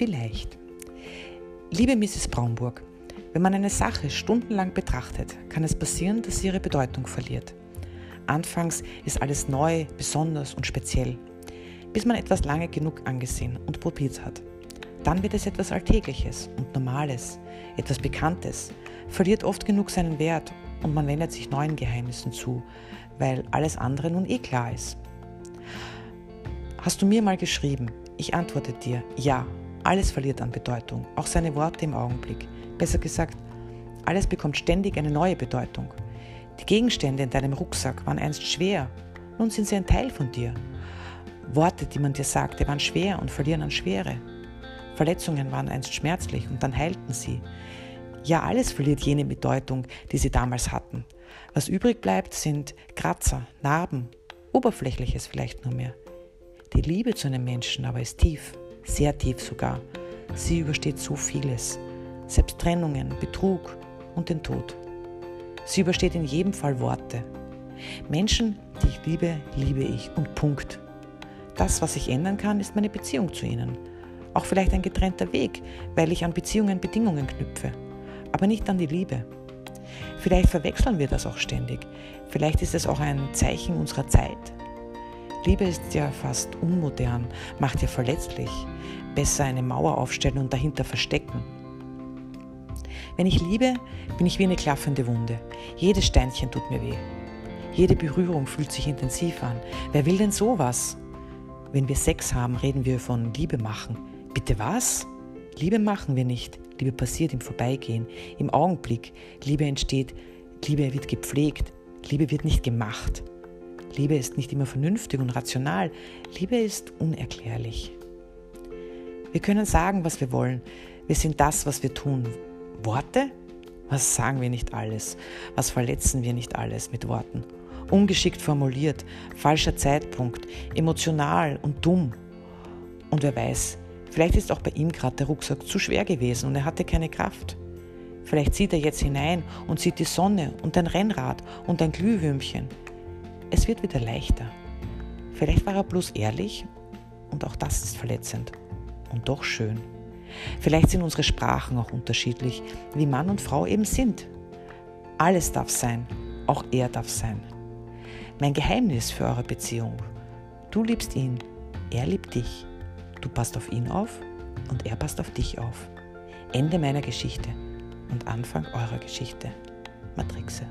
Vielleicht. Liebe Mrs. Braunburg, wenn man eine Sache stundenlang betrachtet, kann es passieren, dass sie ihre Bedeutung verliert. Anfangs ist alles neu, besonders und speziell, bis man etwas lange genug angesehen und probiert hat. Dann wird es etwas Alltägliches und Normales, etwas Bekanntes, verliert oft genug seinen Wert und man wendet sich neuen Geheimnissen zu, weil alles andere nun eh klar ist. Hast du mir mal geschrieben? Ich antworte dir, ja, alles verliert an Bedeutung, auch seine Worte im Augenblick. Besser gesagt, alles bekommt ständig eine neue Bedeutung. Die Gegenstände in deinem Rucksack waren einst schwer, nun sind sie ein Teil von dir. Worte, die man dir sagte, waren schwer und verlieren an Schwere. Verletzungen waren einst schmerzlich und dann heilten sie. Ja, alles verliert jene Bedeutung, die sie damals hatten. Was übrig bleibt, sind Kratzer, Narben, Oberflächliches vielleicht nur mehr. Die Liebe zu einem Menschen aber ist tief, sehr tief sogar. Sie übersteht so vieles, selbst Trennungen, Betrug und den Tod. Sie übersteht in jedem Fall Worte. Menschen, die ich liebe, liebe ich und Punkt. Das, was ich ändern kann, ist meine Beziehung zu ihnen auch vielleicht ein getrennter Weg, weil ich an Beziehungen Bedingungen knüpfe, aber nicht an die Liebe. Vielleicht verwechseln wir das auch ständig. Vielleicht ist es auch ein Zeichen unserer Zeit. Liebe ist ja fast unmodern, macht ja verletzlich. Besser eine Mauer aufstellen und dahinter verstecken. Wenn ich liebe, bin ich wie eine klaffende Wunde. Jedes Steinchen tut mir weh. Jede Berührung fühlt sich intensiv an. Wer will denn sowas? Wenn wir Sex haben, reden wir von Liebe machen. Bitte was? Liebe machen wir nicht. Liebe passiert im Vorbeigehen, im Augenblick. Liebe entsteht, Liebe wird gepflegt. Liebe wird nicht gemacht. Liebe ist nicht immer vernünftig und rational. Liebe ist unerklärlich. Wir können sagen, was wir wollen. Wir sind das, was wir tun. Worte? Was sagen wir nicht alles? Was verletzen wir nicht alles mit Worten? Ungeschickt formuliert, falscher Zeitpunkt, emotional und dumm. Und wer weiß, Vielleicht ist auch bei ihm gerade der Rucksack zu schwer gewesen und er hatte keine Kraft. Vielleicht sieht er jetzt hinein und sieht die Sonne und ein Rennrad und ein Glühwürmchen. Es wird wieder leichter. Vielleicht war er bloß ehrlich und auch das ist verletzend und doch schön. Vielleicht sind unsere Sprachen auch unterschiedlich, wie Mann und Frau eben sind. Alles darf sein, auch er darf sein. Mein Geheimnis für eure Beziehung. Du liebst ihn, er liebt dich. Du passt auf ihn auf und er passt auf dich auf. Ende meiner Geschichte und Anfang eurer Geschichte. Matrixe.